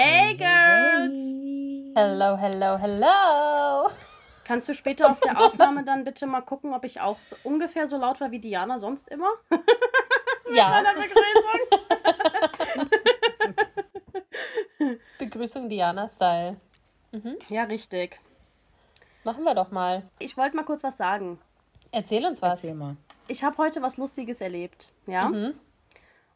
Hey Girls! Hello, hello, hello! Kannst du später auf der Aufnahme dann bitte mal gucken, ob ich auch so ungefähr so laut war wie Diana sonst immer? ja. Begrüßung. Begrüßung Diana-Style. Mhm. Ja, richtig. Machen wir doch mal. Ich wollte mal kurz was sagen. Erzähl uns was. Erzähl mal. Ich habe heute was Lustiges erlebt. Ja. Mhm.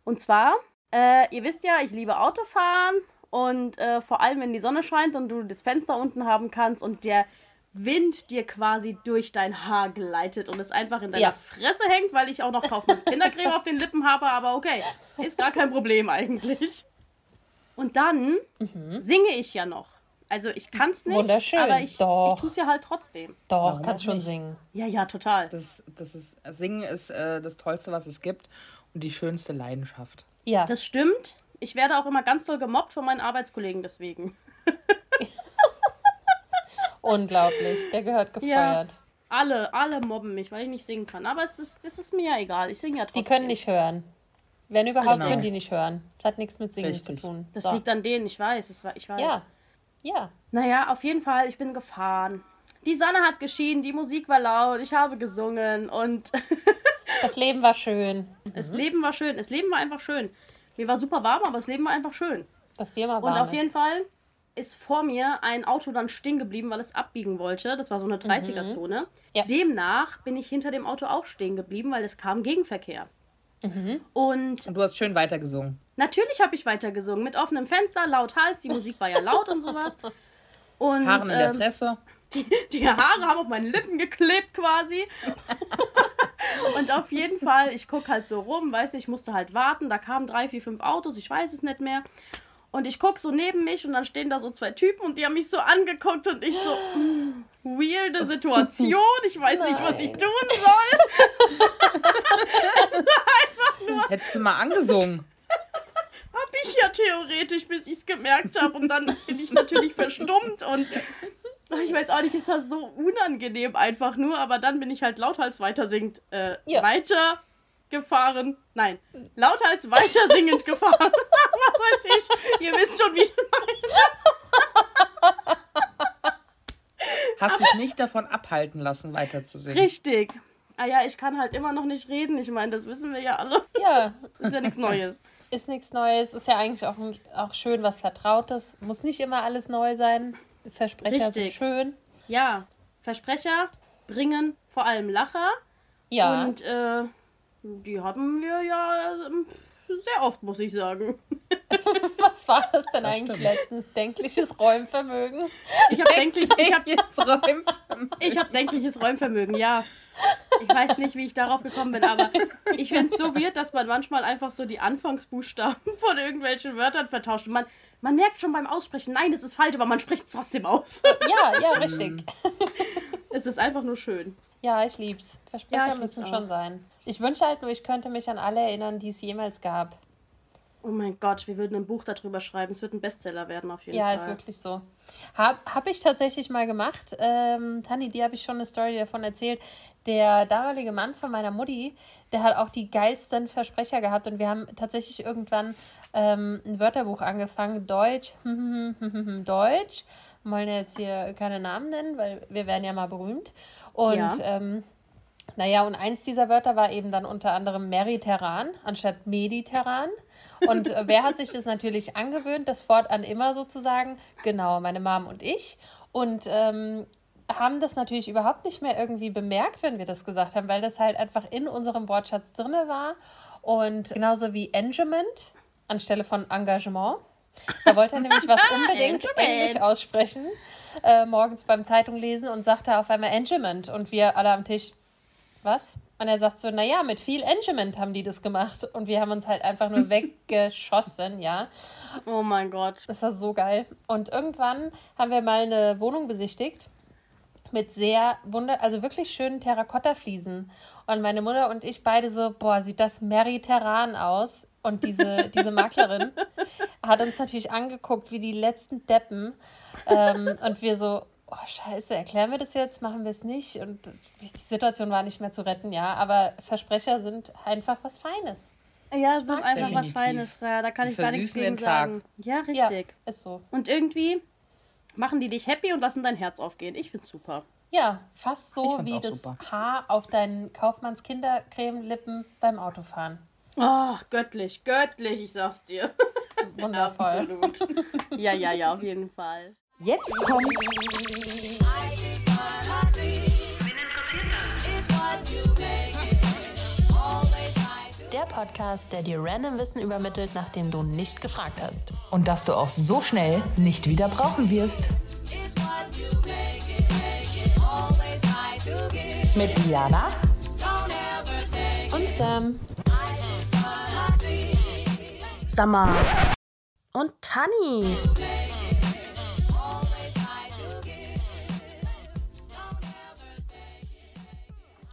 Und zwar, äh, ihr wisst ja, ich liebe Autofahren und äh, vor allem, wenn die Sonne scheint und du das Fenster unten haben kannst und der Wind dir quasi durch dein Haar gleitet und es einfach in deiner ja. Fresse hängt, weil ich auch noch Kaufmanns Kindercreme auf den Lippen habe, aber okay, ist gar kein Problem eigentlich. Und dann mhm. singe ich ja noch. Also ich kann es nicht, Wunderschön. aber ich, Doch. ich tue es ja halt trotzdem. Doch, Warum kannst schon singen. Ja, ja, total. Das, das ist, Singen ist äh, das Tollste, was es gibt und die schönste Leidenschaft. Ja. Das stimmt. Ich werde auch immer ganz toll gemobbt von meinen Arbeitskollegen deswegen. Unglaublich, der gehört gefeuert. Ja, alle, alle mobben mich, weil ich nicht singen kann. Aber es ist, es ist mir ja egal. Ich singe ja trotzdem. Die können nicht hören. Wenn überhaupt, genau. können die nicht hören. Das hat nichts mit Singen Richtig. zu tun. Das so. liegt an denen, ich weiß. Das war, ich weiß. Ja. Ja. Naja, auf jeden Fall, ich bin gefahren. Die Sonne hat geschienen, die Musik war laut, ich habe gesungen und. das Leben war schön. Das mhm. Leben war schön. Das Leben war einfach schön. Mir war super warm, aber das Leben war einfach schön. Das Thema war. Und auf jeden Fall ist vor mir ein Auto dann stehen geblieben, weil es abbiegen wollte. Das war so eine 30er-Zone. Mhm. Ja. Demnach bin ich hinter dem Auto auch stehen geblieben, weil es kam Gegenverkehr. Mhm. Und, und du hast schön weitergesungen. Natürlich habe ich weitergesungen. Mit offenem Fenster, laut Hals. Die Musik war ja laut und sowas. Und, Haaren in ähm, der Fresse. Die, die Haare haben auf meinen Lippen geklebt quasi. und auf jeden Fall, ich gucke halt so rum, weißt du, ich musste halt warten. Da kamen drei, vier, fünf Autos, ich weiß es nicht mehr. Und ich gucke so neben mich und dann stehen da so zwei Typen und die haben mich so angeguckt und ich so, mm, weirde Situation, ich weiß Nein. nicht, was ich tun soll. es war einfach nur. Hättest du mal angesungen? Hab ich ja theoretisch, bis ich es gemerkt habe. Und dann bin ich natürlich verstummt und ich weiß auch nicht, es war so unangenehm einfach nur, aber dann bin ich halt lauthals weiter singt, äh, ja. weiter gefahren. Nein, lauthals weiter singend gefahren. Was weiß ich? Ihr wisst schon, wie ich meine. Hast dich nicht davon abhalten lassen, weiter zu singen. Richtig. Ah ja, ich kann halt immer noch nicht reden. Ich meine, das wissen wir ja alle. Ja. Ist ja nichts Neues. Ist nichts Neues. Ist ja eigentlich auch, auch schön was Vertrautes. Muss nicht immer alles neu sein. Versprecher Richtig. sind schön. Ja, Versprecher bringen vor allem Lacher. Ja. Und äh, die haben wir ja ähm, sehr oft, muss ich sagen. Was war das denn das eigentlich stimmt. letztens? Denkliches Räumvermögen? Ich habe denklich, ich hab, Räumvermögen. Ich habe denkliches Räumvermögen, ja. Ich weiß nicht, wie ich darauf gekommen bin, aber ich finde es so weird, dass man manchmal einfach so die Anfangsbuchstaben von irgendwelchen Wörtern vertauscht. man, man merkt schon beim Aussprechen, nein, es ist falsch, aber man spricht es trotzdem aus. Ja, ja, richtig. Es ist einfach nur schön. Ja, ich lieb's. Versprecher ja, müssen schon sein. Ich wünsche halt nur, ich könnte mich an alle erinnern, die es jemals gab. Oh mein Gott, wir würden ein Buch darüber schreiben. Es wird ein Bestseller werden auf jeden ja, Fall. Ja, ist wirklich so. Habe hab ich tatsächlich mal gemacht. Ähm, Tani, die habe ich schon eine Story davon erzählt. Der damalige Mann von meiner Mutti, der hat auch die geilsten Versprecher gehabt und wir haben tatsächlich irgendwann ähm, ein Wörterbuch angefangen. Deutsch, Deutsch. Wir wollen jetzt hier keine Namen nennen, weil wir werden ja mal berühmt. Und ja. ähm, naja, und eins dieser Wörter war eben dann unter anderem Mediterran anstatt Mediterran. Und äh, wer hat sich das natürlich angewöhnt, das fortan immer sozusagen? Genau, meine Mom und ich. Und ähm, haben das natürlich überhaupt nicht mehr irgendwie bemerkt, wenn wir das gesagt haben, weil das halt einfach in unserem Wortschatz drin war. Und genauso wie Engagement anstelle von Engagement. Da wollte er nämlich was unbedingt Englisch aussprechen, äh, morgens beim Zeitung lesen und sagte auf einmal Engagement. Und wir alle am Tisch, was? Und er sagt so, naja, mit viel Engagement haben die das gemacht. Und wir haben uns halt einfach nur weggeschossen, ja. Oh mein Gott. Das war so geil. Und irgendwann haben wir mal eine Wohnung besichtigt mit sehr wunder, also wirklich schönen Terrakotta-Fliesen. Und meine Mutter und ich beide so, boah, sieht das mediterran aus. Und diese, diese Maklerin hat uns natürlich angeguckt wie die letzten Deppen. Ähm, und wir so, oh scheiße, erklären wir das jetzt, machen wir es nicht? Und die Situation war nicht mehr zu retten, ja. Aber Versprecher sind einfach was Feines. Ja, mag einfach den. was Feines. Ja, da kann Die ich gar nichts gegen sagen. Ja, Ja, richtig. ist so. Und irgendwie machen die dich happy und lassen dein Herz aufgehen. Ich find's super. Ja, fast so wie das super. Haar auf deinen Kaufmanns Kindercreme-Lippen beim Autofahren. Oh, göttlich, göttlich, ich sag's dir. Wundervoll. Absolut. ja, ja, ja, auf jeden Fall. Jetzt kommt Der Podcast, der dir random Wissen übermittelt, nachdem du nicht gefragt hast. Und dass du auch so schnell nicht wieder brauchen wirst. Mit Diana Und Sam. Summer. Und Tanni.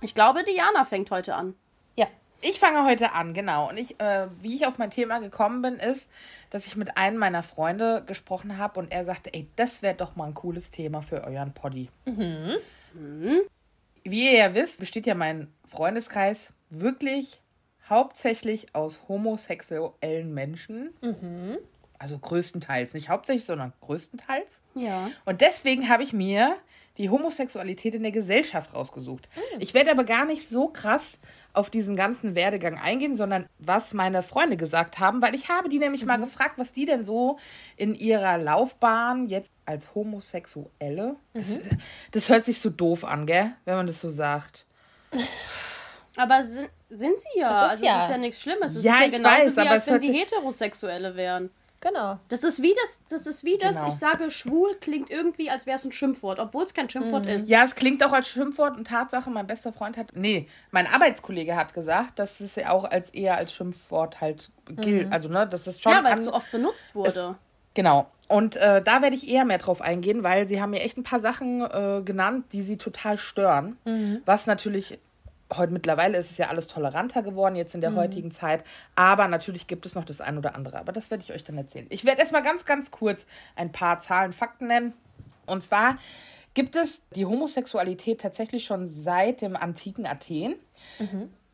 Ich glaube, Diana fängt heute an. Ja. Ich fange heute an, genau. Und ich, äh, wie ich auf mein Thema gekommen bin, ist, dass ich mit einem meiner Freunde gesprochen habe und er sagte, ey, das wäre doch mal ein cooles Thema für euren Poddy. Wie ihr ja wisst, besteht ja mein Freundeskreis wirklich hauptsächlich aus homosexuellen Menschen. Also größtenteils, nicht hauptsächlich, sondern größtenteils. Ja. Und deswegen habe ich mir die Homosexualität in der Gesellschaft rausgesucht. Ich werde aber gar nicht so krass auf diesen ganzen Werdegang eingehen, sondern was meine Freunde gesagt haben, weil ich habe die nämlich mal gefragt, was die denn so in ihrer Laufbahn jetzt als Homosexuelle, das, das hört sich so doof an, gell, wenn man das so sagt. Aber sind, sind sie ja. Das ist also ja. es ist ja nichts Schlimmes. Es Ja, ist ja ich genauso weiß, wie, aber als es wenn sie Heterosexuelle wären. Genau. Das ist wie das, das ist wie das, Genau. ich sage, schwul klingt irgendwie, als wäre es ein Schimpfwort, obwohl es kein Schimpfwort ist. Ja, es klingt auch als Schimpfwort und Tatsache, mein bester Freund hat, nee, mein Arbeitskollege hat gesagt, dass es ja auch als eher als Schimpfwort halt gilt. Also, ne, das ist schon Ja, weil es so oft benutzt wurde. Genau. Und äh, da werde ich eher mehr drauf eingehen, weil sie haben mir echt ein paar Sachen äh, genannt, die sie total stören. Was natürlich, heute mittlerweile ist es ja alles toleranter geworden, jetzt in der heutigen Zeit. Aber natürlich gibt es noch das ein oder andere. Aber das werde ich euch dann erzählen. Ich werde erstmal ganz, ganz kurz ein paar Zahlen, Fakten nennen. Und zwar gibt es die Homosexualität tatsächlich schon seit dem antiken Athen.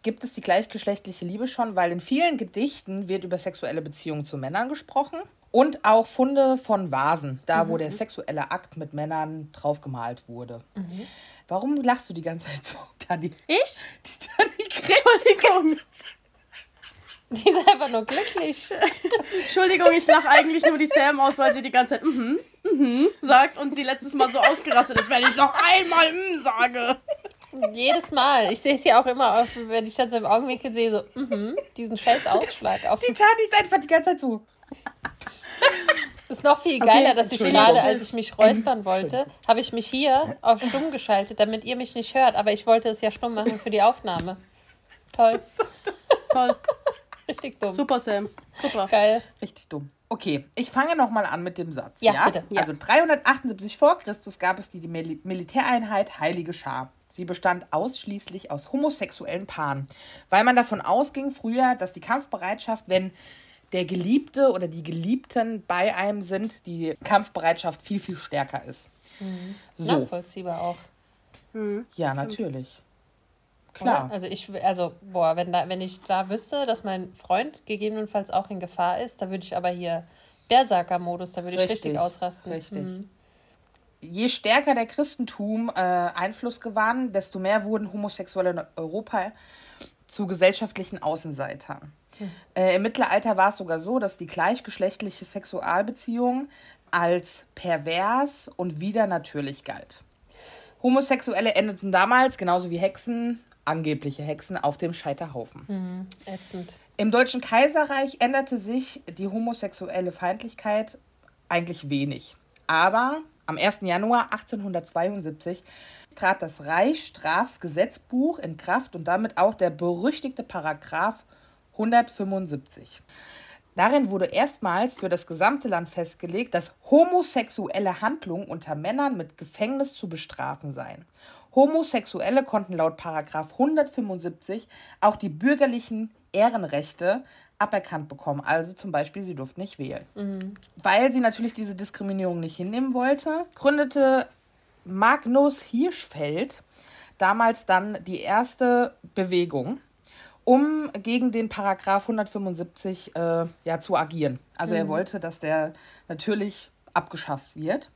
Gibt es die gleichgeschlechtliche Liebe schon, weil in vielen Gedichten wird über sexuelle Beziehungen zu Männern gesprochen und auch Funde von Vasen, da wo der sexuelle Akt mit Männern draufgemalt wurde. Warum lachst du die ganze Zeit so, Dani? Ich? Die Dani grinst. Entschuldigung. Die ist einfach nur glücklich. Entschuldigung, ich lache eigentlich nur die Sam aus, weil sie die ganze Zeit mhm, mhm sagt und sie letztes Mal so ausgerastet ist, wenn ich noch einmal mhm sage. Jedes Mal. Ich sehe es ja auch immer, auf, wenn ich dann so im Augenwinkel sehe, so, mhm, diesen scheiß Ausschlag. Auf, Die Dani ist einfach die ganze Zeit so. Ist noch viel geiler, dass ich gerade, als ich mich räuspern wollte, habe ich mich hier auf stumm geschaltet, damit ihr mich nicht hört. Aber ich wollte es ja stumm machen für die Aufnahme. Toll. Toll. Richtig dumm. Super, Sam. Super. Geil. Richtig dumm. Okay, ich fange nochmal an mit dem Satz. Ja, Ja, bitte. Ja. Also 378 vor Christus gab es die Mil Militäreinheit Heilige Schar. Sie bestand ausschließlich aus homosexuellen Paaren, weil man davon ausging früher, dass die Kampfbereitschaft, wenn der Geliebte oder die Geliebten bei einem sind, die Kampfbereitschaft viel, viel stärker ist. So, Nachvollziehbar auch. ja, natürlich. Oder? Klar. Also ich, also, boah, wenn, da, wenn ich da wüsste, dass mein Freund gegebenenfalls auch in Gefahr ist, da würde ich aber hier Berserker-Modus, da würde ich richtig, Richtig, ausrasten. Richtig. Mhm. Je stärker der Christentum äh, Einfluss gewann, desto mehr wurden Homosexuelle in Europa zu gesellschaftlichen Außenseitern. Äh, Im Mittelalter war es sogar so, dass die gleichgeschlechtliche Sexualbeziehung als pervers und widernatürlich galt. Homosexuelle endeten damals, genauso wie Hexen, angebliche Hexen, auf dem Scheiterhaufen. Ätzend. Im Deutschen Kaiserreich änderte sich die homosexuelle Feindlichkeit eigentlich wenig. Aber am 1. Januar 1872 trat das Reichsstrafgesetzbuch in Kraft und damit auch der berüchtigte Paragraph 175. Darin wurde erstmals für das gesamte Land festgelegt, dass homosexuelle Handlungen unter Männern mit Gefängnis zu bestrafen seien. Homosexuelle konnten laut Paragraph 175 auch die bürgerlichen Ehrenrechte aberkannt bekommen. Also zum Beispiel, sie durften nicht wählen. Weil sie natürlich diese Diskriminierung nicht hinnehmen wollte, gründete Magnus Hirschfeld damals dann die erste Bewegung. um gegen den Paragraph 175 äh, ja, zu agieren. Also er Mhm. wollte, dass der natürlich abgeschafft wird.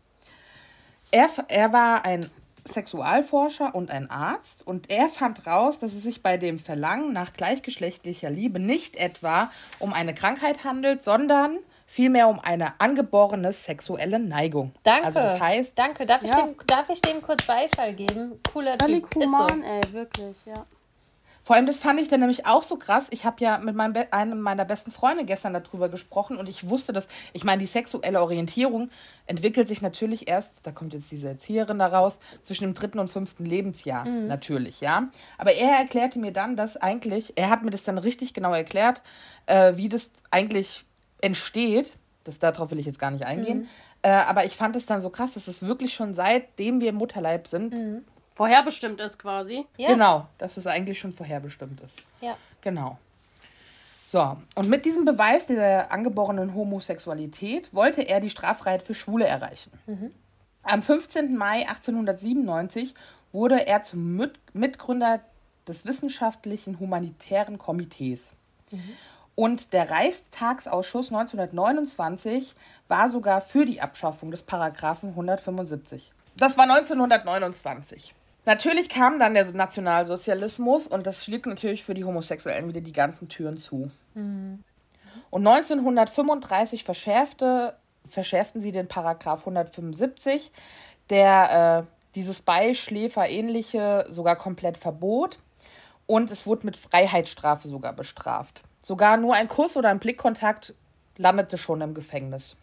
Er, er war ein Sexualforscher und ein Arzt und er fand raus, dass es sich bei dem Verlangen nach gleichgeschlechtlicher Liebe nicht etwa um eine Krankheit handelt, sondern vielmehr um eine angeborene sexuelle Neigung. Danke. Also das heißt, Danke. Darf ich, Ja. dem, darf ich dem kurz Beifall geben? Cooler Völlig Typ. Ist human, so. ey, wirklich, ja. Vor allem, das fand ich dann nämlich auch so krass. Ich habe ja mit meinem Be einem meiner besten Freunde gestern darüber gesprochen und ich wusste, dass, ich meine, die sexuelle Orientierung entwickelt sich natürlich erst, da kommt jetzt diese Erzieherin da raus, zwischen dem dritten und fünften Lebensjahr, natürlich, ja. Aber er erklärte mir dann, dass eigentlich, er hat mir das dann richtig genau erklärt, äh, wie das eigentlich entsteht. Das, darauf will ich jetzt gar nicht eingehen. Äh, aber ich fand es dann so krass, dass es wirklich schon seitdem wir im Mutterleib sind, Vorherbestimmt ist quasi. Ja. genau, dass es eigentlich schon vorherbestimmt ist. Ja. Genau. So, und mit diesem Beweis der angeborenen Homosexualität wollte er die Straffreiheit für Schwule erreichen. Am 15. Mai 1897 wurde er zum Mit Mitgründer des Wissenschaftlichen Humanitären Komitees. Und der Reichstagsausschuss 1929 war sogar für die Abschaffung des Paragraphen 175. Das war 1929. Natürlich kam dann der Nationalsozialismus und das schlug natürlich für die Homosexuellen wieder die ganzen Türen zu. Und 1935 verschärfte, verschärften sie den Paragraph 175, der äh, dieses Beischläfer-ähnliche sogar komplett verbot. Und es wurde mit Freiheitsstrafe sogar bestraft. Sogar nur ein Kuss oder ein Blickkontakt landete schon im Gefängnis.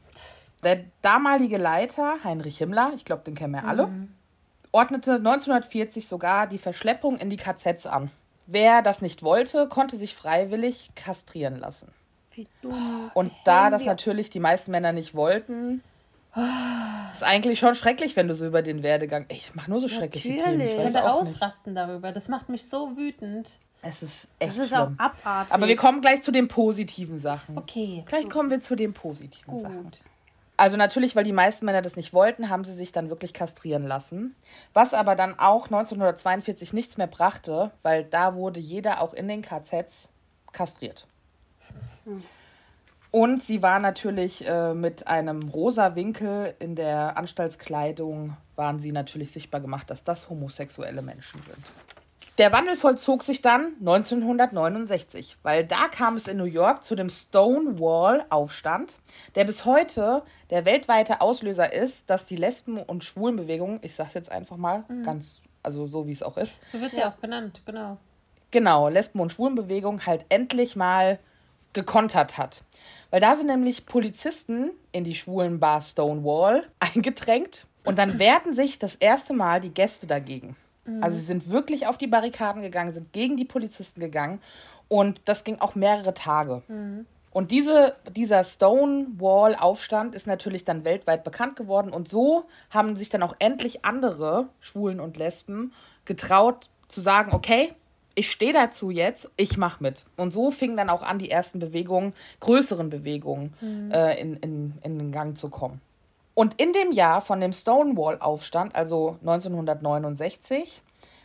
Der damalige Leiter, Heinrich Himmler, ich glaube, den kennen wir alle, ordnete 1940 sogar die Verschleppung in die KZs an. Wer das nicht wollte, konnte sich freiwillig kastrieren lassen. Wie dumm. Und da das natürlich die meisten Männer nicht wollten, ist eigentlich schon schrecklich, wenn du so über den Werdegang. Ey, Ich mache nur so schreckliche Themen. Natürlich. Ich könnte auch nicht. ausrasten darüber. Das macht mich so wütend. Es ist echt Das ist auch schlimm. abartig. Aber wir kommen gleich zu den positiven Sachen. Okay. Gleich kommen wir zu den positiven Sachen. Also natürlich, weil die meisten Männer das nicht wollten, haben sie sich dann wirklich kastrieren lassen. Was aber dann auch 1942 nichts mehr brachte, weil da wurde jeder auch in den KZs kastriert. Und sie war natürlich äh, mit einem rosa Winkel in der Anstaltskleidung, waren sie natürlich sichtbar gemacht, dass das homosexuelle Menschen sind. Der Wandel vollzog sich dann 1969, weil da kam es in New York zu dem Stonewall-Aufstand, der bis heute der weltweite Auslöser ist, dass die Lesben- und Schwulenbewegung, ich sag's jetzt einfach mal, ganz, also so wie es auch ist, So wird sie auch genannt, genau. genau, Lesben- und Schwulenbewegung halt endlich mal gekontert hat. Weil da sind nämlich Polizisten in die schwulen Bar Stonewall eingedrängt und dann wehrten sich das erste Mal die Gäste dagegen. Also sie sind wirklich auf die Barrikaden gegangen, sind gegen die Polizisten gegangen und das ging auch mehrere Tage. Und diese, dieser Stonewall-Aufstand ist natürlich dann weltweit bekannt geworden und so haben sich dann auch endlich andere Schwulen und Lesben getraut zu sagen, okay, ich stehe dazu jetzt, ich mache mit. Und so fingen dann auch an, die ersten Bewegungen, größeren Bewegungen äh, in, in, in den Gang zu kommen. Und in dem Jahr von dem Stonewall-Aufstand, also 1969,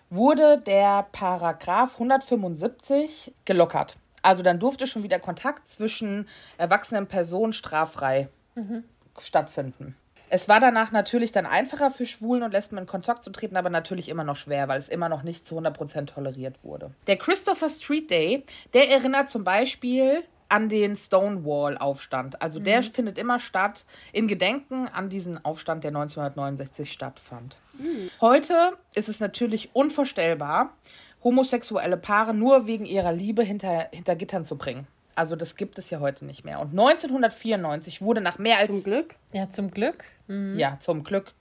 wurde der Paragraph 175 gelockert. Also dann durfte schon wieder Kontakt zwischen erwachsenen Personen straffrei stattfinden. Es war danach natürlich dann einfacher für Schwulen und Lesben in Kontakt zu treten, aber natürlich immer noch schwer, weil es immer noch nicht zu 100% toleriert wurde. Der Christopher Street Day, der erinnert zum Beispiel an den Stonewall-Aufstand. Also der findet immer statt in Gedenken an diesen Aufstand, der 1969 stattfand. Heute ist es natürlich unvorstellbar, homosexuelle Paare nur wegen ihrer Liebe hinter, hinter Gittern zu bringen. Also das gibt es ja heute nicht mehr. Und 1994 wurde nach mehr als Zum Glück. Ja, zum Glück. ja, zum Glück.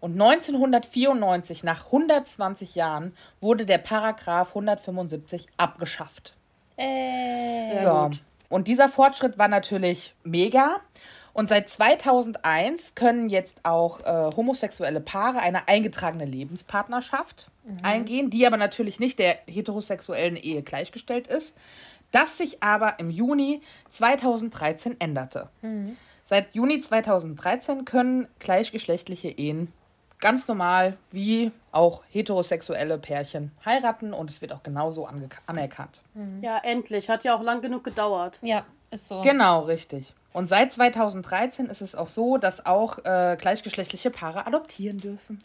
Und 1994, nach 120 Jahren, wurde der Paragraph 175 abgeschafft. Äh, so. Und dieser Fortschritt war natürlich mega. Und seit 2001 können jetzt auch äh, homosexuelle Paare eine eingetragene Lebenspartnerschaft eingehen, die aber natürlich nicht der heterosexuellen Ehe gleichgestellt ist, das sich aber im Juni 2013 änderte. Seit Juni 2013 können gleichgeschlechtliche Ehen ganz normal wie auch heterosexuelle Pärchen heiraten und es wird auch genauso anerkannt. Ja, endlich. Hat ja auch lang genug gedauert. Ja, ist so. Genau, richtig. Und seit 2013 ist es auch so, dass auch äh, gleichgeschlechtliche Paare adoptieren dürfen.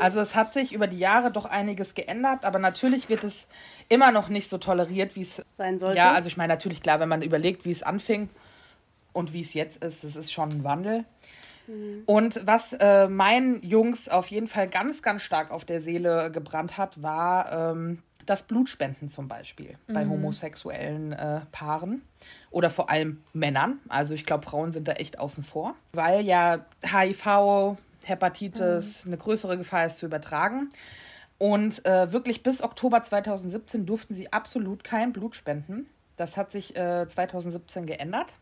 Also es hat sich über die Jahre doch einiges geändert, aber natürlich wird es immer noch nicht so toleriert, wie es sein sollte. Ja, also ich meine natürlich klar, wenn man überlegt, wie es anfing und wie es jetzt ist, das ist schon ein Wandel. Mhm. Und was äh, meinen Jungs auf jeden Fall ganz, ganz stark auf der Seele gebrannt hat, war ähm, das Blutspenden zum Beispiel mhm. bei homosexuellen äh, Paaren oder vor allem Männern. Also ich glaube, Frauen sind da echt außen vor, weil ja HIV, Hepatitis mhm. eine größere Gefahr ist zu übertragen. Und äh, wirklich bis Oktober 2017 durften sie absolut kein Blut spenden. Das hat sich äh, 2017 geändert.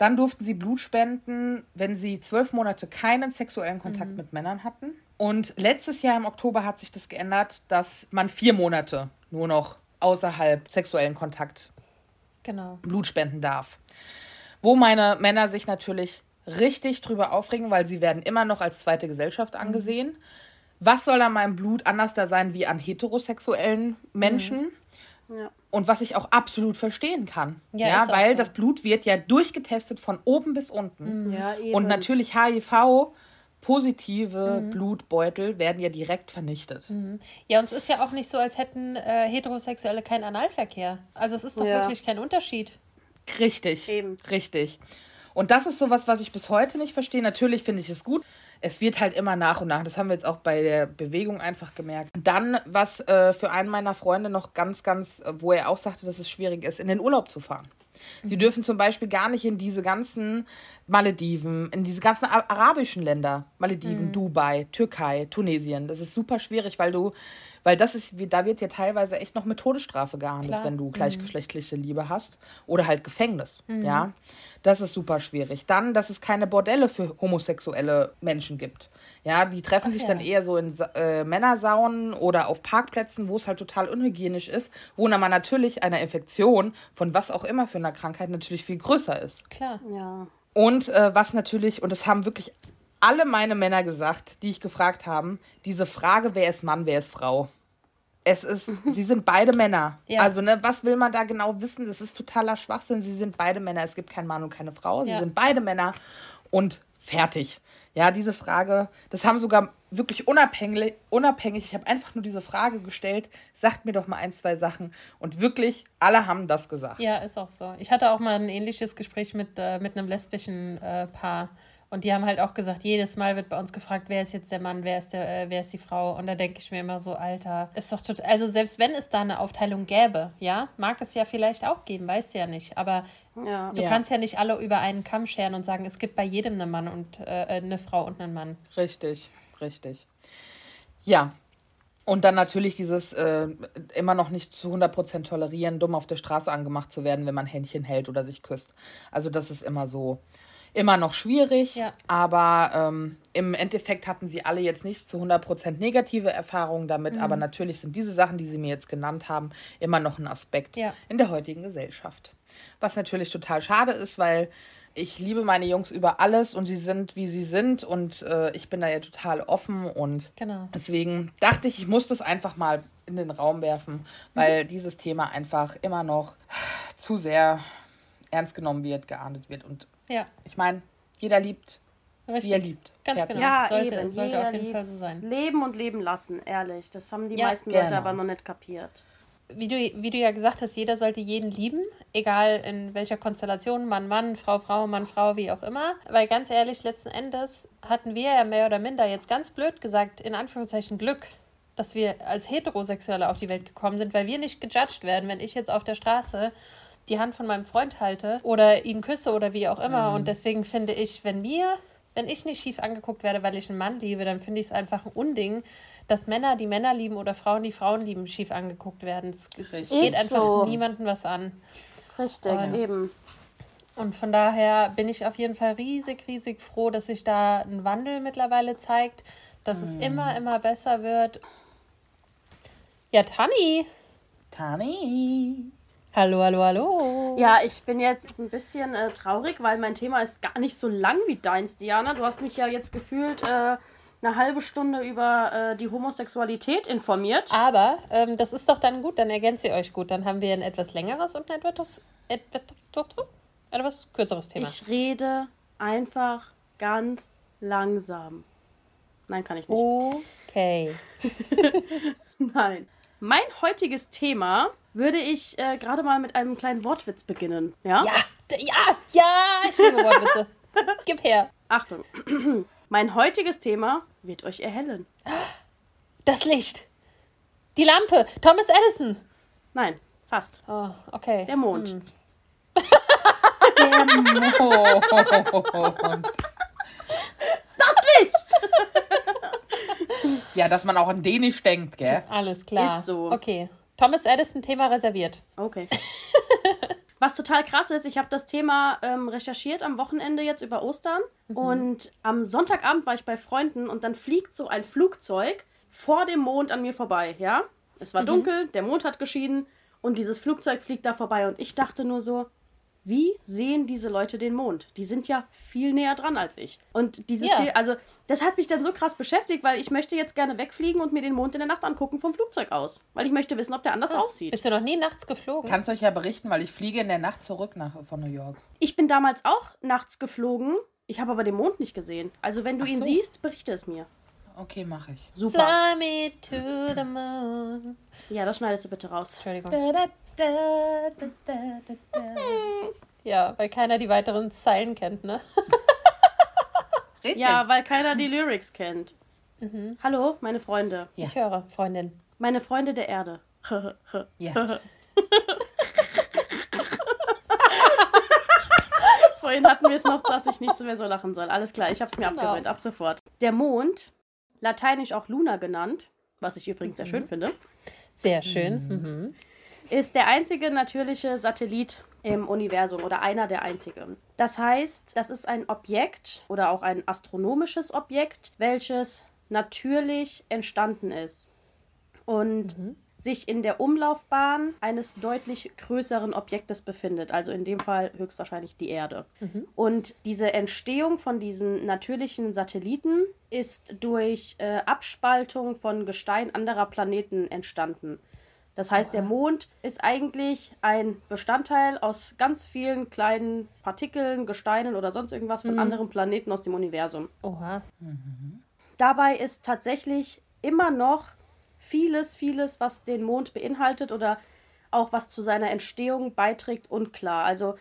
Dann durften sie Blut spenden, wenn sie zwölf Monate keinen sexuellen Kontakt mhm. mit Männern hatten. Und letztes Jahr im Oktober hat sich das geändert, dass man vier Monate nur noch außerhalb sexuellen Kontakt genau. Blut spenden darf. Wo meine Männer sich natürlich richtig drüber aufregen, weil sie werden immer noch als zweite Gesellschaft mhm. angesehen. Mhm. Was soll an meinem Blut anders da sein wie an heterosexuellen Menschen? Mhm. Ja. Und was ich auch absolut verstehen kann. Ja, ja weil so. das Blut wird ja durchgetestet von oben bis unten. Mhm. Ja, Und natürlich HIV positive mhm. Blutbeutel werden ja direkt vernichtet. Mhm. Ja, und es ist ja auch nicht so, als hätten äh, Heterosexuelle keinen Analverkehr. Also es ist doch ja. wirklich kein Unterschied. Richtig. Eben. Richtig. Und das ist sowas, was ich bis heute nicht verstehe. Natürlich finde ich es gut. Es wird halt immer nach und nach. Das haben wir jetzt auch bei der Bewegung einfach gemerkt. Dann, was äh, für einen meiner Freunde noch ganz, ganz, äh, wo er auch sagte, dass es schwierig ist, in den Urlaub zu fahren. Sie mhm. dürfen zum Beispiel gar nicht in diese ganzen Malediven, in diese ganzen arabischen Länder, Malediven, mhm. Dubai, Türkei, Tunesien. Das ist super schwierig, weil du, weil das ist, da wird ja teilweise echt noch mit Todesstrafe gehandelt, Klar. wenn du mhm. gleichgeschlechtliche Liebe hast. Oder halt Gefängnis, mhm. ja. Das ist super schwierig. Dann, dass es keine Bordelle für homosexuelle Menschen gibt. Ja, die treffen Ach, sich ja. dann eher so in äh, Männersaunen oder auf Parkplätzen, wo es halt total unhygienisch ist, wo dann man natürlich einer Infektion von was auch immer für einer Krankheit natürlich viel größer ist. Klar. Ja. Und äh, was natürlich, und das haben wirklich alle meine Männer gesagt, die ich gefragt haben, diese Frage, wer ist Mann, wer ist Frau? Es ist, sie sind beide Männer. Ja. Also, ne, was will man da genau wissen? Das ist totaler Schwachsinn. Sie sind beide Männer. Es gibt keinen Mann und keine Frau. Sie ja. sind beide Männer und fertig. Ja, diese Frage, das haben sogar wirklich unabhängig, unabhängig, ich habe einfach nur diese Frage gestellt, sagt mir doch mal ein, zwei Sachen. Und wirklich, alle haben das gesagt. Ja, ist auch so. Ich hatte auch mal ein ähnliches Gespräch mit, äh, mit einem lesbischen äh, Paar. Und die haben halt auch gesagt, jedes Mal wird bei uns gefragt, wer ist jetzt der Mann, wer ist, der, äh, wer ist die Frau. Und da denke ich mir immer so, Alter, ist doch total. Also selbst wenn es da eine Aufteilung gäbe, ja, mag es ja vielleicht auch geben, weißt du ja nicht. Aber ja. du ja. kannst ja nicht alle über einen Kamm scheren und sagen, es gibt bei jedem einen Mann und äh, eine Frau und einen Mann. Richtig, richtig. Ja, und dann natürlich dieses äh, immer noch nicht zu 100% tolerieren, dumm auf der Straße angemacht zu werden, wenn man Händchen hält oder sich küsst. Also das ist immer so immer noch schwierig, ja. aber ähm, im Endeffekt hatten sie alle jetzt nicht zu 100% negative Erfahrungen damit, mhm. aber natürlich sind diese Sachen, die sie mir jetzt genannt haben, immer noch ein Aspekt ja. in der heutigen Gesellschaft. Was natürlich total schade ist, weil ich liebe meine Jungs über alles und sie sind, wie sie sind und äh, ich bin da ja total offen und genau. deswegen dachte ich, ich muss das einfach mal in den Raum werfen, weil mhm. dieses Thema einfach immer noch zu sehr ernst genommen wird, geahndet wird und ja. Ich meine, jeder liebt, Richtig. wie er liebt. Ganz Fertig. genau. Ja, sollte, eben. sollte jeder auf jeden Fall so sein. Leben und leben lassen, ehrlich. Das haben die ja, meisten genau. Leute aber noch nicht kapiert. Wie du, wie du ja gesagt hast, jeder sollte jeden lieben, egal in welcher Konstellation, Mann, Mann, Frau, Frau, Mann, Frau, wie auch immer. Weil ganz ehrlich, letzten Endes hatten wir ja mehr oder minder jetzt ganz blöd gesagt, in Anführungszeichen Glück, dass wir als Heterosexuelle auf die Welt gekommen sind, weil wir nicht gejudged werden, wenn ich jetzt auf der Straße die Hand von meinem Freund halte oder ihn küsse oder wie auch immer. Mhm. Und deswegen finde ich, wenn mir, wenn ich nicht schief angeguckt werde, weil ich einen Mann liebe, dann finde ich es einfach ein Unding, dass Männer, die Männer lieben oder Frauen, die Frauen lieben, schief angeguckt werden. Es, es geht einfach so. niemandem was an. Richtig, und, eben. Und von daher bin ich auf jeden Fall riesig, riesig froh, dass sich da ein Wandel mittlerweile zeigt, dass mhm. es immer, immer besser wird. Ja, Tani. Tani. Hallo, hallo, hallo. Ja, ich bin jetzt ein bisschen äh, traurig, weil mein Thema ist gar nicht so lang wie deins, Diana. Du hast mich ja jetzt gefühlt äh, eine halbe Stunde über äh, die Homosexualität informiert. Aber ähm, das ist doch dann gut, dann ergänzt ihr euch gut. Dann haben wir ein etwas längeres und ein etwas, etwas, etwas kürzeres Thema. Ich rede einfach ganz langsam. Nein, kann ich nicht. Okay. Nein. Mein heutiges Thema würde ich äh, gerade mal mit einem kleinen Wortwitz beginnen. Ja? Ja, ja, ja, ich liebe Wortwitze. Gib her. Achtung. mein heutiges Thema wird euch erhellen. Das Licht. Die Lampe. Thomas Edison. Nein, fast. Oh, okay. Der Mond. Hm. Und Das Licht! ja, dass man auch an Dänisch denkt, gell? Alles klar. Ist so. Okay. Thomas Edison, Thema reserviert. Okay. Was total krass ist, ich habe das Thema ähm, recherchiert am Wochenende jetzt über Ostern und am Sonntagabend war ich bei Freunden und dann fliegt so ein Flugzeug vor dem Mond an mir vorbei, ja? Es war dunkel, der Mond hat geschienen und dieses Flugzeug fliegt da vorbei und ich dachte nur so, wie sehen diese Leute den Mond? Die sind ja viel näher dran als ich. Und dieses, Ja. Also das hat mich dann so krass beschäftigt, weil ich möchte jetzt gerne wegfliegen und mir den Mond in der Nacht angucken vom Flugzeug aus, weil ich möchte wissen, ob der anders aussieht. Bist du noch nie nachts geflogen? Kannst euch ja berichten, weil ich fliege in der Nacht zurück nach, von New York. Ich bin damals auch nachts geflogen. Ich habe aber den Mond nicht gesehen. Also wenn du Ach ihn so. siehst, berichte es mir. Okay, mache ich. Super. Fly me to the moon. Ja, das schneidest du bitte raus. Entschuldigung. Ja, weil keiner die weiteren Zeilen kennt, ne? Richtig. Ja, weil keiner die Lyrics kennt. Hallo, meine Freunde. Ja. Ich höre, Freundin. Meine Freunde der Erde. ja. Vorhin hatten wir es noch, dass ich nicht so mehr so lachen soll. Alles klar, ich habe es mir Genau. abgewöhnt, ab sofort. Der Mond, lateinisch auch Luna genannt, was ich übrigens sehr schön finde, Sehr schön. Mhm. ist der einzige natürliche Satellit im Universum oder einer der einzigen. Das heißt, das ist ein Objekt oder auch ein astronomisches Objekt, welches natürlich entstanden ist und sich in der Umlaufbahn eines deutlich größeren Objektes befindet, also in dem Fall höchstwahrscheinlich die Erde. Und diese Entstehung von diesen natürlichen Satelliten ist durch äh, Abspaltung von Gestein anderer Planeten entstanden. Das heißt, der Mond ist eigentlich ein Bestandteil aus ganz vielen kleinen Partikeln, Gesteinen oder sonst irgendwas von anderen Planeten aus dem Universum. Oha. Dabei ist tatsächlich immer noch vieles, vieles, was den Mond beinhaltet oder auch was zu seiner Entstehung beiträgt, unklar. Also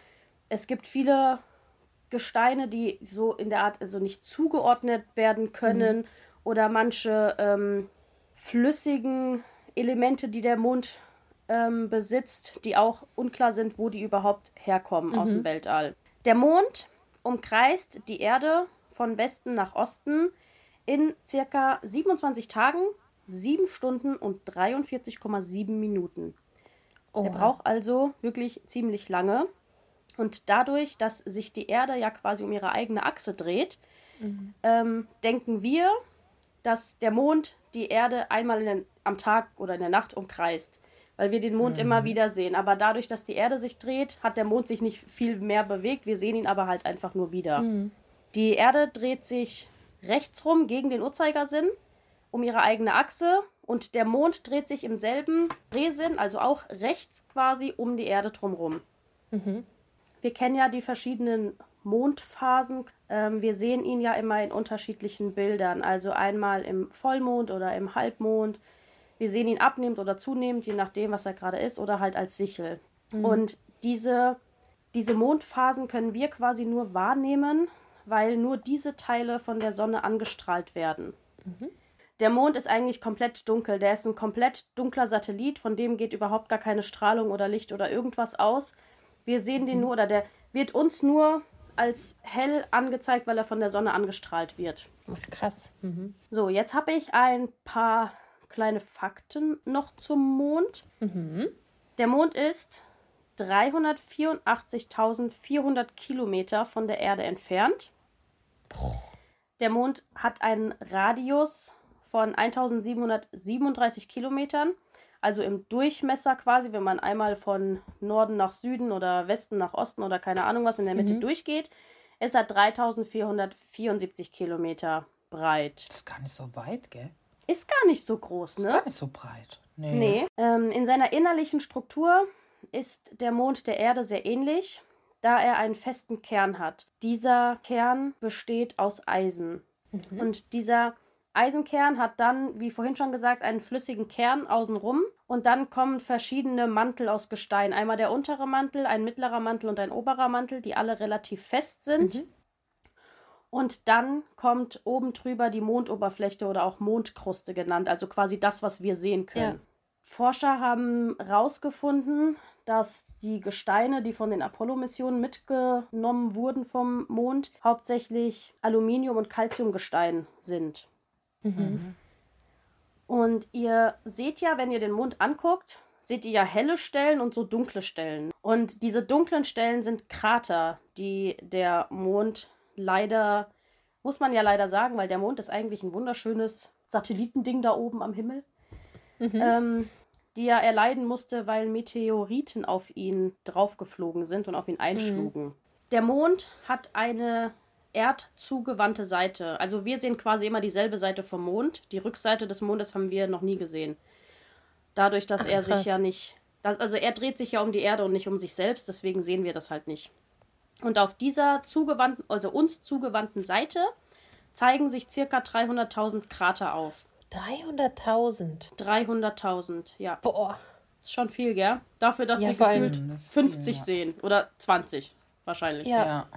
es gibt viele Gesteine, die so in der Art also nicht zugeordnet werden können oder manche ähm, flüssigen Elemente, die der Mond ähm, besitzt, die auch unklar sind, wo die überhaupt herkommen aus dem Weltall. Der Mond umkreist die Erde von Westen nach Osten in circa 27 Tagen, 7 Stunden und 43,7 Minuten. Er Oha. braucht also wirklich ziemlich lange. Und dadurch, dass sich die Erde ja quasi um ihre eigene Achse dreht, ähm, denken wir, dass der Mond die Erde einmal in den, am Tag oder in der Nacht umkreist, weil wir den Mond immer wieder sehen. Aber dadurch, dass die Erde sich dreht, hat der Mond sich nicht viel mehr bewegt. Wir sehen ihn aber halt einfach nur wieder. Die Erde dreht sich rechts rum gegen den Uhrzeigersinn um ihre eigene Achse und der Mond dreht sich im selben Drehsinn, also auch rechts quasi um die Erde drumherum. Wir kennen ja die verschiedenen Mondphasen. Ähm, wir sehen ihn ja immer in unterschiedlichen Bildern, also einmal im Vollmond oder im Halbmond. Wir sehen ihn abnehmend oder zunehmend, je nachdem, was er gerade ist, oder halt als Sichel. Und diese, diese Mondphasen können wir quasi nur wahrnehmen, weil nur diese Teile von der Sonne angestrahlt werden. Der Mond ist eigentlich komplett dunkel. Der ist ein komplett dunkler Satellit, von dem geht überhaupt gar keine Strahlung oder Licht oder irgendwas aus. Wir sehen den nur, oder der wird uns nur als hell angezeigt, weil er von der Sonne angestrahlt wird. Ach, krass. Mhm. So, jetzt habe ich ein paar kleine Fakten noch zum Mond. Der Mond ist 384.400 Kilometer von der Erde entfernt. Der Mond hat einen Radius von 1737 Kilometern, also im Durchmesser quasi, wenn man einmal von Norden nach Süden oder Westen nach Osten oder keine Ahnung was in der Mitte durchgeht, ist er 3474 Kilometer. breit. Das ist gar nicht so weit, gell? Ist gar nicht so groß, ne? Gar nicht so breit. Nee. Nee. Ähm, in seiner innerlichen Struktur ist der Mond der Erde sehr ähnlich, da er einen festen Kern hat. Dieser Kern besteht aus Eisen. Und dieser Eisenkern hat dann, wie vorhin schon gesagt, einen flüssigen Kern außenrum. Und dann kommen verschiedene Mantel aus Gestein. Einmal der untere Mantel, ein mittlerer Mantel und ein oberer Mantel, die alle relativ fest sind. Und dann kommt oben drüber die Mondoberfläche oder auch Mondkruste genannt, also quasi das, was wir sehen können. Ja. Forscher haben herausgefunden, dass die Gesteine, die von den Apollo-Missionen mitgenommen wurden vom Mond, hauptsächlich Aluminium- und Calciumgestein sind. Und ihr seht ja, wenn ihr den Mond anguckt, seht ihr ja helle Stellen und so dunkle Stellen. Und diese dunklen Stellen sind Krater, die der Mond leider, muss man ja leider sagen, weil der Mond ist eigentlich ein wunderschönes Satellitending da oben am Himmel, ähm, die er erleiden musste, weil Meteoriten auf ihn draufgeflogen sind und auf ihn einschlugen. Der Mond hat eine erdzugewandte Seite. Also wir sehen quasi immer dieselbe Seite vom Mond. Die Rückseite des Mondes haben wir noch nie gesehen. Dadurch, dass er sich ja nicht. Das, also er dreht sich ja um die Erde und nicht um sich selbst, deswegen sehen wir das halt nicht. Und auf dieser zugewandten, also uns zugewandten Seite zeigen sich circa 300.000 Krater auf. 300.000. 300.000, ja. Boah. Ist schon viel, gell? Dafür, dass Ja, wir gefühlt Das ist viel, 50 ja. sehen. Oder 20 wahrscheinlich. Ja. Ja.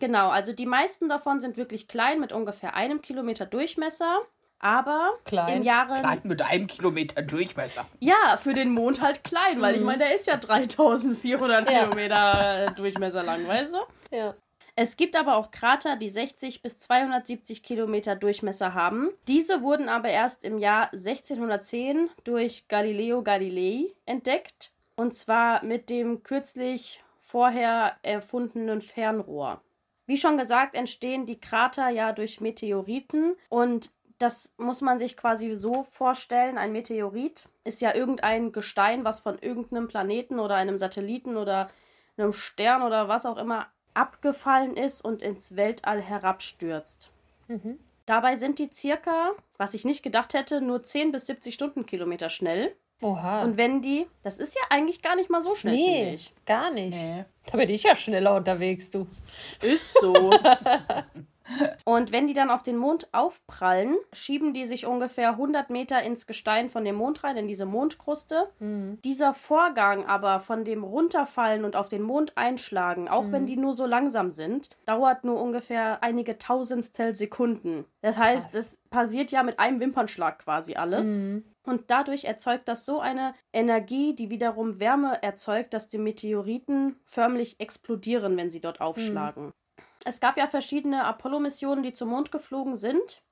Genau, also die meisten davon sind wirklich klein mit ungefähr einem Kilometer Durchmesser. Aber Klein. im Jahre. Klein mit einem Kilometer Durchmesser. Ja, für den Mond halt klein, weil ich meine, der ist ja 3400 Ja. Kilometer Durchmesser lang, weißt du? Ja. Es gibt aber auch Krater, die 60 bis 270 Kilometer Durchmesser haben. Diese wurden aber erst im Jahr 1610 durch Galileo Galilei entdeckt. Und zwar mit dem kürzlich vorher erfundenen Fernrohr. Wie schon gesagt, entstehen die Krater ja durch Meteoriten und das muss man sich quasi so vorstellen. Ein Meteorit ist ja irgendein Gestein, was von irgendeinem Planeten oder einem Satelliten oder einem Stern oder was auch immer abgefallen ist und ins Weltall herabstürzt. Dabei sind die circa, was ich nicht gedacht hätte, nur 10 bis 70 Stundenkilometer schnell. Oha. Und wenn die, das ist ja eigentlich gar nicht mal so schnell, nee, ich. gar nicht. Nee. Da bin ich ja schneller unterwegs, du. Ist so. Und wenn die dann auf den Mond aufprallen, schieben die sich ungefähr 100 Meter ins Gestein von dem Mond rein, in diese Mondkruste. Dieser Vorgang aber von dem Runterfallen und auf den Mond einschlagen, auch wenn die nur so langsam sind, dauert nur ungefähr einige Tausendstel Sekunden. Das heißt, Krass. es passiert ja mit einem Wimpernschlag quasi alles. Und dadurch erzeugt das so eine Energie, die wiederum Wärme erzeugt, dass die Meteoriten förmlich explodieren, wenn sie dort aufschlagen. Es gab ja verschiedene Apollo-Missionen, die zum Mond geflogen sind.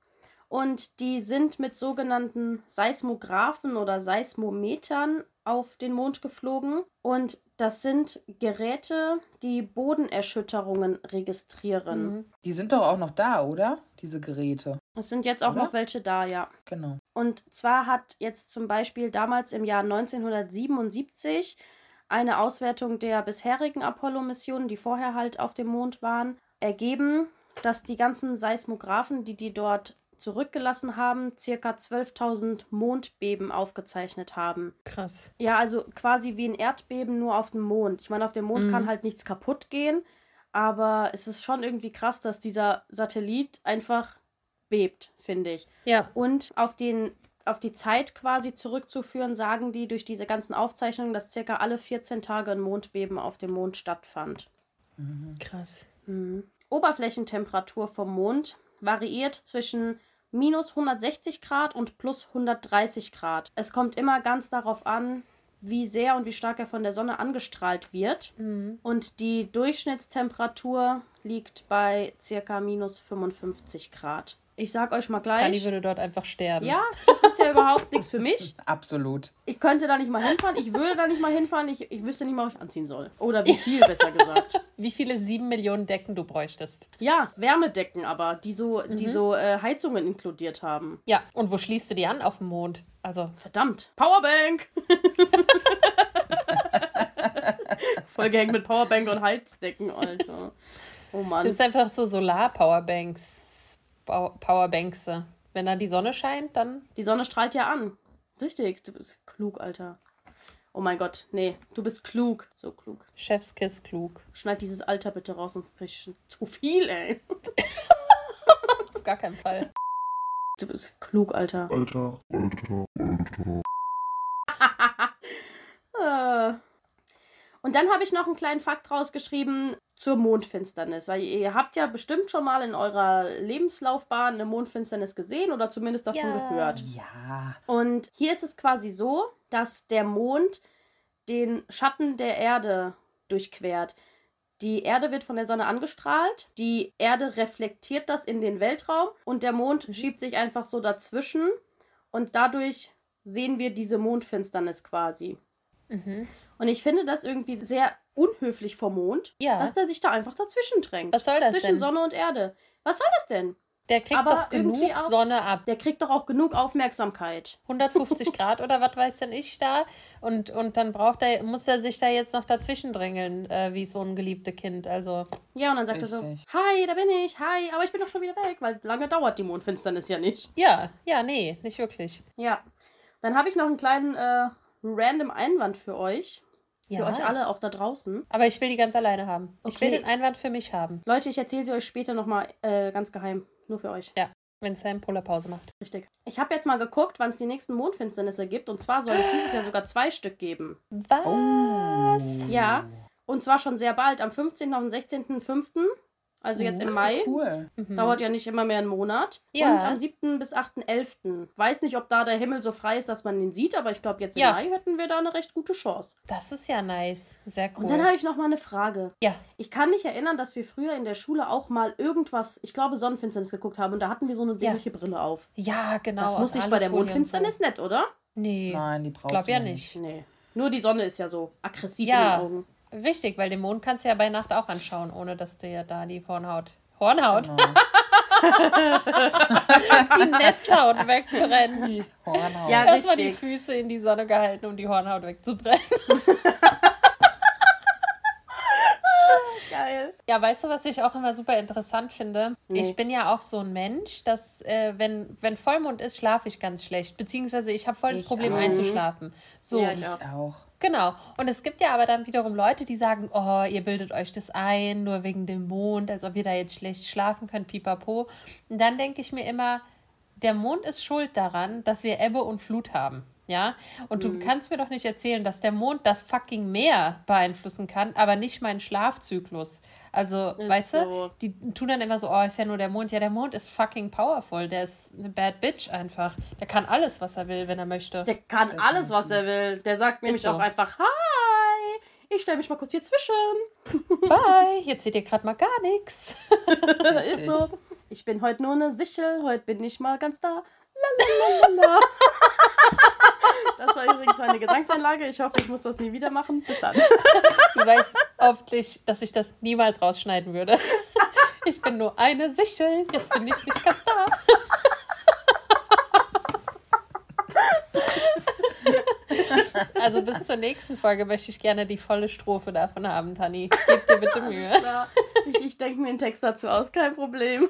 Und die sind mit sogenannten Seismographen oder Seismometern auf den Mond geflogen. Und das sind Geräte, die Bodenerschütterungen registrieren. Die sind doch auch noch da, oder? Diese Geräte. Es sind jetzt auch Oder? noch welche da, ja. Genau. Und zwar hat jetzt zum Beispiel damals im Jahr 1977 eine Auswertung der bisherigen Apollo-Missionen, die vorher halt auf dem Mond waren, ergeben, dass die ganzen Seismographen, die die dort zurückgelassen haben, circa 12.000 Mondbeben aufgezeichnet haben. Krass. Ja, also quasi wie ein Erdbeben nur auf dem Mond. Ich meine, auf dem Mond kann halt nichts kaputt gehen, aber es ist schon irgendwie krass, dass dieser Satellit einfach bebt, finde ich. Ja. Und auf den auf die Zeit quasi zurückzuführen, sagen die durch diese ganzen Aufzeichnungen, dass circa alle 14 Tage ein Mondbeben auf dem Mond stattfand. Krass. Oberflächentemperatur vom Mond variiert zwischen minus 160 Grad und plus 130 Grad. Es kommt immer ganz darauf an, wie sehr und wie stark er von der Sonne angestrahlt wird. Und die Durchschnittstemperatur liegt bei circa minus 55 Grad. Ich sag euch mal Tani gleich. würde dort einfach sterben. Ja, das ist ja überhaupt nichts für mich. Absolut. Ich könnte da nicht mal hinfahren. Ich würde da nicht mal hinfahren. Ich, ich wüsste nicht mal, was ich anziehen soll. Oder wie viel, besser gesagt. Wie viele sieben Millionen Decken du bräuchtest. Ja, Wärmedecken aber, die so, die so äh, Heizungen inkludiert haben. Ja, und wo schließt du die an auf dem Mond? Also, Verdammt. Powerbank! Voll gehängt mit Powerbank und Heizdecken, Alter. Oh du Mann. bist einfach so Solar-Powerbanks. Pow- Powerbanks. Wenn da die Sonne scheint, dann. Die Sonne strahlt ja an. Richtig, du bist klug, Alter. Oh mein Gott, nee, du bist klug. So klug. Chefskiss klug. Schneid dieses Alter bitte raus, sonst krieg ich schon zu viel, ey. Auf gar keinen Fall. Du bist klug, Alter. Alter, Alter, Alter. Äh. Und dann habe ich noch einen kleinen Fakt rausgeschrieben zur Mondfinsternis, weil ihr habt ja bestimmt schon mal in eurer Lebenslaufbahn eine Mondfinsternis gesehen oder zumindest davon Ja. gehört. Ja. Und hier ist es quasi so, dass der Mond den Schatten der Erde durchquert. Die Erde wird von der Sonne angestrahlt, die Erde reflektiert das in den Weltraum und der Mond schiebt sich einfach so dazwischen und dadurch sehen wir diese Mondfinsternis quasi. Mhm. Und ich finde das irgendwie sehr unhöflich vom Mond, Ja. dass der sich da einfach dazwischen drängt. Was soll das Zwischen denn? Sonne und Erde. Was soll das denn? Der kriegt Aber doch genug auch- Sonne ab. Der kriegt doch auch genug Aufmerksamkeit. 150 Grad oder was weiß denn ich da? Und, und dann braucht er, muss er sich da jetzt noch dazwischen drängeln, äh, wie so ein geliebtes Kind. Also, Ja, und dann sagt er so, Richtig. hi, da bin ich, hi, aber ich bin doch schon wieder weg, weil lange dauert die Mondfinsternis ja nicht. ja, ja, nee, nicht wirklich. Ja. Dann habe ich noch einen kleinen äh, random Einwand für euch. Für Ja. euch alle auch da draußen. Aber ich will die ganz alleine haben. Ich will Okay. den Einwand für mich haben, Leute, ich erzähle sie euch später nochmal äh, ganz geheim. Nur für euch. wenn Sam Polar Pause macht. Richtig. Ich habe jetzt mal geguckt, wann es die nächsten Mondfinsternisse gibt. Und zwar soll es dieses Jahr sogar zwei Stück geben. Was? Ja. Und zwar schon sehr bald, am 15. und 16.05. Also jetzt im Mai. Cool. Mhm. Dauert ja nicht immer mehr einen Monat. Ja. Und am 7. bis 8.11. Weiß nicht, ob da der Himmel so frei ist, dass man ihn sieht, aber ich glaube, jetzt im Ja. Mai hätten wir da eine recht gute Chance. Das ist ja nice. Sehr cool. Und dann habe ich noch mal eine Frage. ja, Ich kann mich erinnern, dass wir früher in der Schule auch mal irgendwas, ich glaube, Sonnenfinsternis geguckt haben und da hatten wir so eine dämliche Brille auf. ja, genau. das muss nicht bei der Mondfinsternis nicht, oder? So. Nee, Nein, die brauchst glaub du ja nicht. nicht. Nee. Nur die Sonne ist ja so aggressiv Ja. in den Augen. Wichtig, weil den Mond kannst du ja bei Nacht auch anschauen, ohne dass dir da die Hornhaut. Hornhaut? Genau. Die Netzhaut wegbrennt. Die Hornhaut. Ja, Erstmal die. Füße in die Sonne gehalten, um die Hornhaut wegzubrennen. Geil. Ja, weißt du, was ich auch immer super interessant finde? Nee. Ich bin ja auch so ein Mensch, dass, äh, wenn, wenn Vollmond ist, schlafe ich ganz schlecht. Beziehungsweise ich habe voll das Ich Problem auch. einzuschlafen. So, Ja, Ich auch. Genau. Und es gibt ja aber dann wiederum Leute, die sagen, oh, ihr bildet euch das ein, nur wegen dem Mond, als ob ihr da jetzt schlecht schlafen könnt, pipapo. Und dann denke ich mir immer, der Mond ist schuld daran, dass wir Ebbe und Flut haben. Ja, und Mhm. du kannst mir doch nicht erzählen, dass der Mond das fucking Meer beeinflussen kann, aber nicht meinen Schlafzyklus. Also, Ist weißt so. du, die tun dann immer so, oh, ist ja nur der Mond. Ja, der Mond ist fucking powerful. Der ist eine bad bitch einfach. Der kann alles, was er will, wenn er möchte. Der kann alles, was er will. Der sagt nämlich so. auch einfach, hi, ich stelle mich mal kurz hier zwischen. Bye, jetzt seht ihr gerade mal gar nichts. Ist so. Ich bin heute nur eine Sichel, heute bin ich mal ganz da. Lalalala. Das war übrigens meine Gesangseinlage. Ich hoffe, ich muss das nie wieder machen. Bis dann. Du weißt hoffentlich, dass ich das niemals rausschneiden würde. Ich bin nur eine Sichel. Jetzt bin ich nicht ganz da. Also bis zur nächsten Folge möchte ich gerne die volle Strophe davon haben, Tani. Gib dir bitte Mühe. Ich, ich denke mir einen Text dazu aus, kein Problem.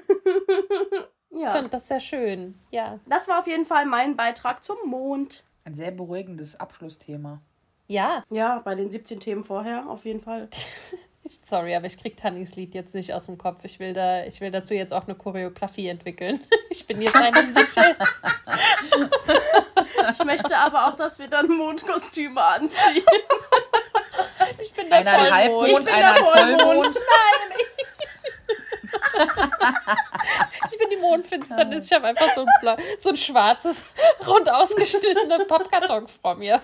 Ich ja. fand das sehr schön. Ja. Das war auf jeden Fall mein Beitrag zum Mond. Ein sehr beruhigendes Abschlussthema. Ja, Ja, bei den 17 Themen vorher auf jeden Fall. sorry, aber ich krieg Tanis Lied jetzt nicht aus dem Kopf. Ich will, da, ich will dazu jetzt auch eine Choreografie entwickeln. Ich bin jetzt eine Sichel. Ich möchte aber auch, dass wir dann Mondkostüme anziehen. Ich bin der Einer ein Vollmond. Halbmond, Ich bin einer ein der Vollmond. Vollmond. Ich bin die Mondfinsternis. Ich habe einfach so ein, so ein schwarzes, rund ausgeschnittenes Pappkarton vor mir.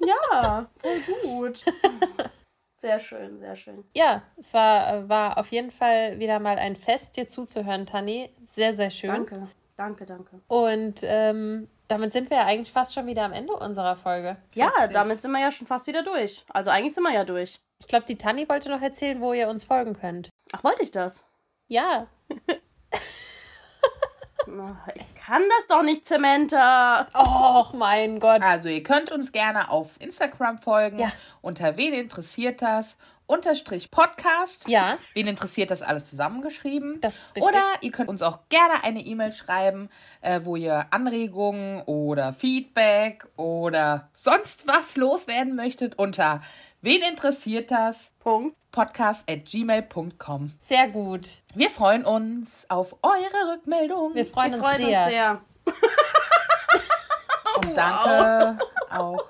Ja, voll gut. Sehr schön, sehr schön. Ja, es war, war auf jeden Fall wieder mal ein Fest, dir zuzuhören, Tani. Sehr, sehr schön. Danke, danke, danke. Und ähm, damit sind wir ja eigentlich fast schon wieder am Ende unserer Folge. Ja, damit sind wir ja schon fast wieder durch. Also eigentlich sind wir ja durch. Ich glaube, die Tani wollte noch erzählen, wo ihr uns folgen könnt. Ach, wollte ich das? Ja, Ich kann das doch nicht, Zementa. Och, mein Gott. Also ihr könnt uns gerne auf Instagram folgen Ja. unter wen interessiert das unterstrich Podcast. Ja. Wen interessiert das alles zusammengeschrieben? Das ist richtig. Oder ihr könnt uns auch gerne eine E-Mail schreiben, äh, wo ihr Anregungen oder Feedback oder sonst was loswerden möchtet unter wen interessiert das? Punkt. Podcast at gmail.com. Sehr gut. Wir freuen uns auf eure Rückmeldung. Wir freuen, Wir uns, freuen sehr. uns sehr. Und danke auch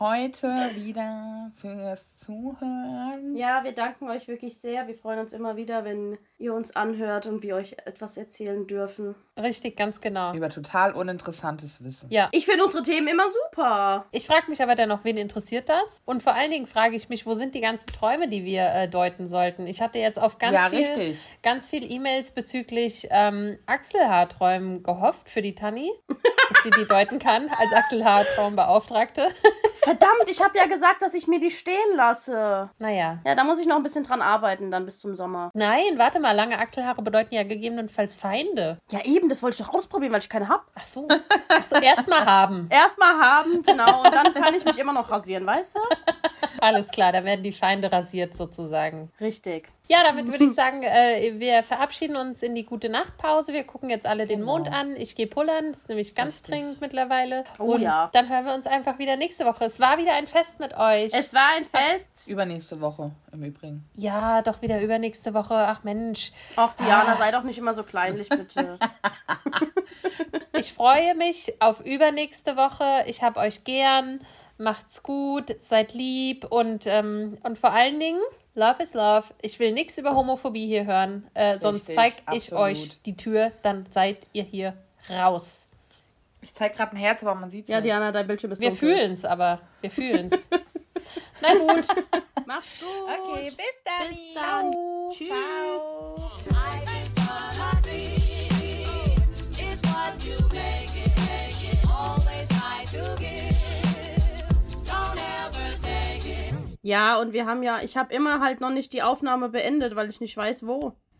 heute wieder fürs Zuhören. Ja, wir danken euch wirklich sehr. Wir freuen uns immer wieder, wenn ihr uns anhört und wir euch etwas erzählen dürfen. Richtig, ganz genau. Über total uninteressantes Wissen. Ja. Ich finde unsere Themen immer super. Ich frage mich aber dennoch, wen interessiert das? Und vor allen Dingen frage ich mich, wo sind die ganzen Träume, die wir äh, deuten sollten? Ich hatte jetzt auf ganz Ja, viel, richtig. ganz viel E-Mails bezüglich ähm, Achselhaarträumen gehofft für die Tanni, dass sie die deuten kann als Achselhaartraumbeauftragte. Verdammt, ich habe ja gesagt, dass ich mir die stehen lasse. naja. Ja, da muss ich noch ein bisschen dran arbeiten, dann bis zum Sommer. Nein, warte mal, lange Achselhaare bedeuten ja gegebenenfalls Feinde. Ja, eben, das wollte ich doch ausprobieren, weil ich keine hab. Ach so. Ach so, erstmal haben. Erstmal haben, genau, und dann kann ich mich immer noch rasieren, weißt du? Alles klar, da werden die Feinde rasiert sozusagen. Richtig. Ja, damit würde ich sagen, äh, wir verabschieden uns in die gute Nachtpause. Wir gucken jetzt alle den Mond an. Ich gehe pullern, das ist nämlich ganz dringend mittlerweile. Oh Und ja. dann hören wir uns einfach wieder nächste Woche. Es war wieder ein Fest mit euch. Es war ein Fest. Übernächste Woche im Übrigen. ja, doch wieder übernächste Woche. Ach Mensch, Ach, Diana, sei doch nicht immer so kleinlich, bitte. ich freue mich auf übernächste Woche. Ich hab euch gern. Macht's gut, seid lieb und, ähm, und vor allen Dingen, Love is Love. Ich will nichts über Homophobie hier hören. Äh, sonst Richtig, zeig ich euch die Tür, dann seid ihr hier raus. Ich zeige gerade ein Herz, aber man sieht es Ja, nicht. Diana, dein Bildschirm ist Wir dunkel. fühlen's aber. Wir fühlen's. Na gut. Mach's gut. Okay, bis dann. Bis dann. Ciao. Tschüss. Ja, und wir haben ja, ich habe immer halt noch nicht die Aufnahme beendet, weil ich nicht weiß, wo.